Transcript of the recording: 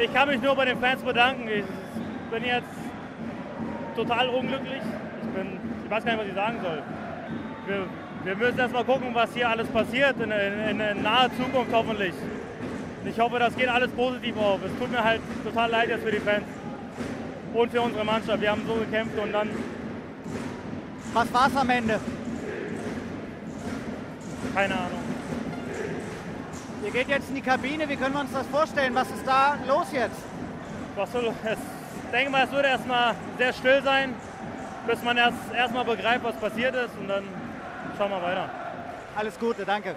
Ich kann mich nur bei den Fans bedanken. Ich bin jetzt total unglücklich. Ich, bin, ich weiß gar nicht, was ich sagen soll. Wir, wir müssen erst mal gucken, was hier alles passiert in, in, in naher Zukunft hoffentlich. Ich hoffe, das geht alles positiv auf. Es tut mir halt total leid jetzt für die Fans und für unsere Mannschaft. Wir haben so gekämpft und dann. Was war es am Ende? Keine Ahnung. Ihr geht jetzt in die Kabine. Wie können wir uns das vorstellen? Was ist da los jetzt? Was soll, es, ich denke mal, es wird erstmal sehr still sein, bis man erst erstmal begreift, was passiert ist und dann schauen wir weiter. Alles Gute, danke.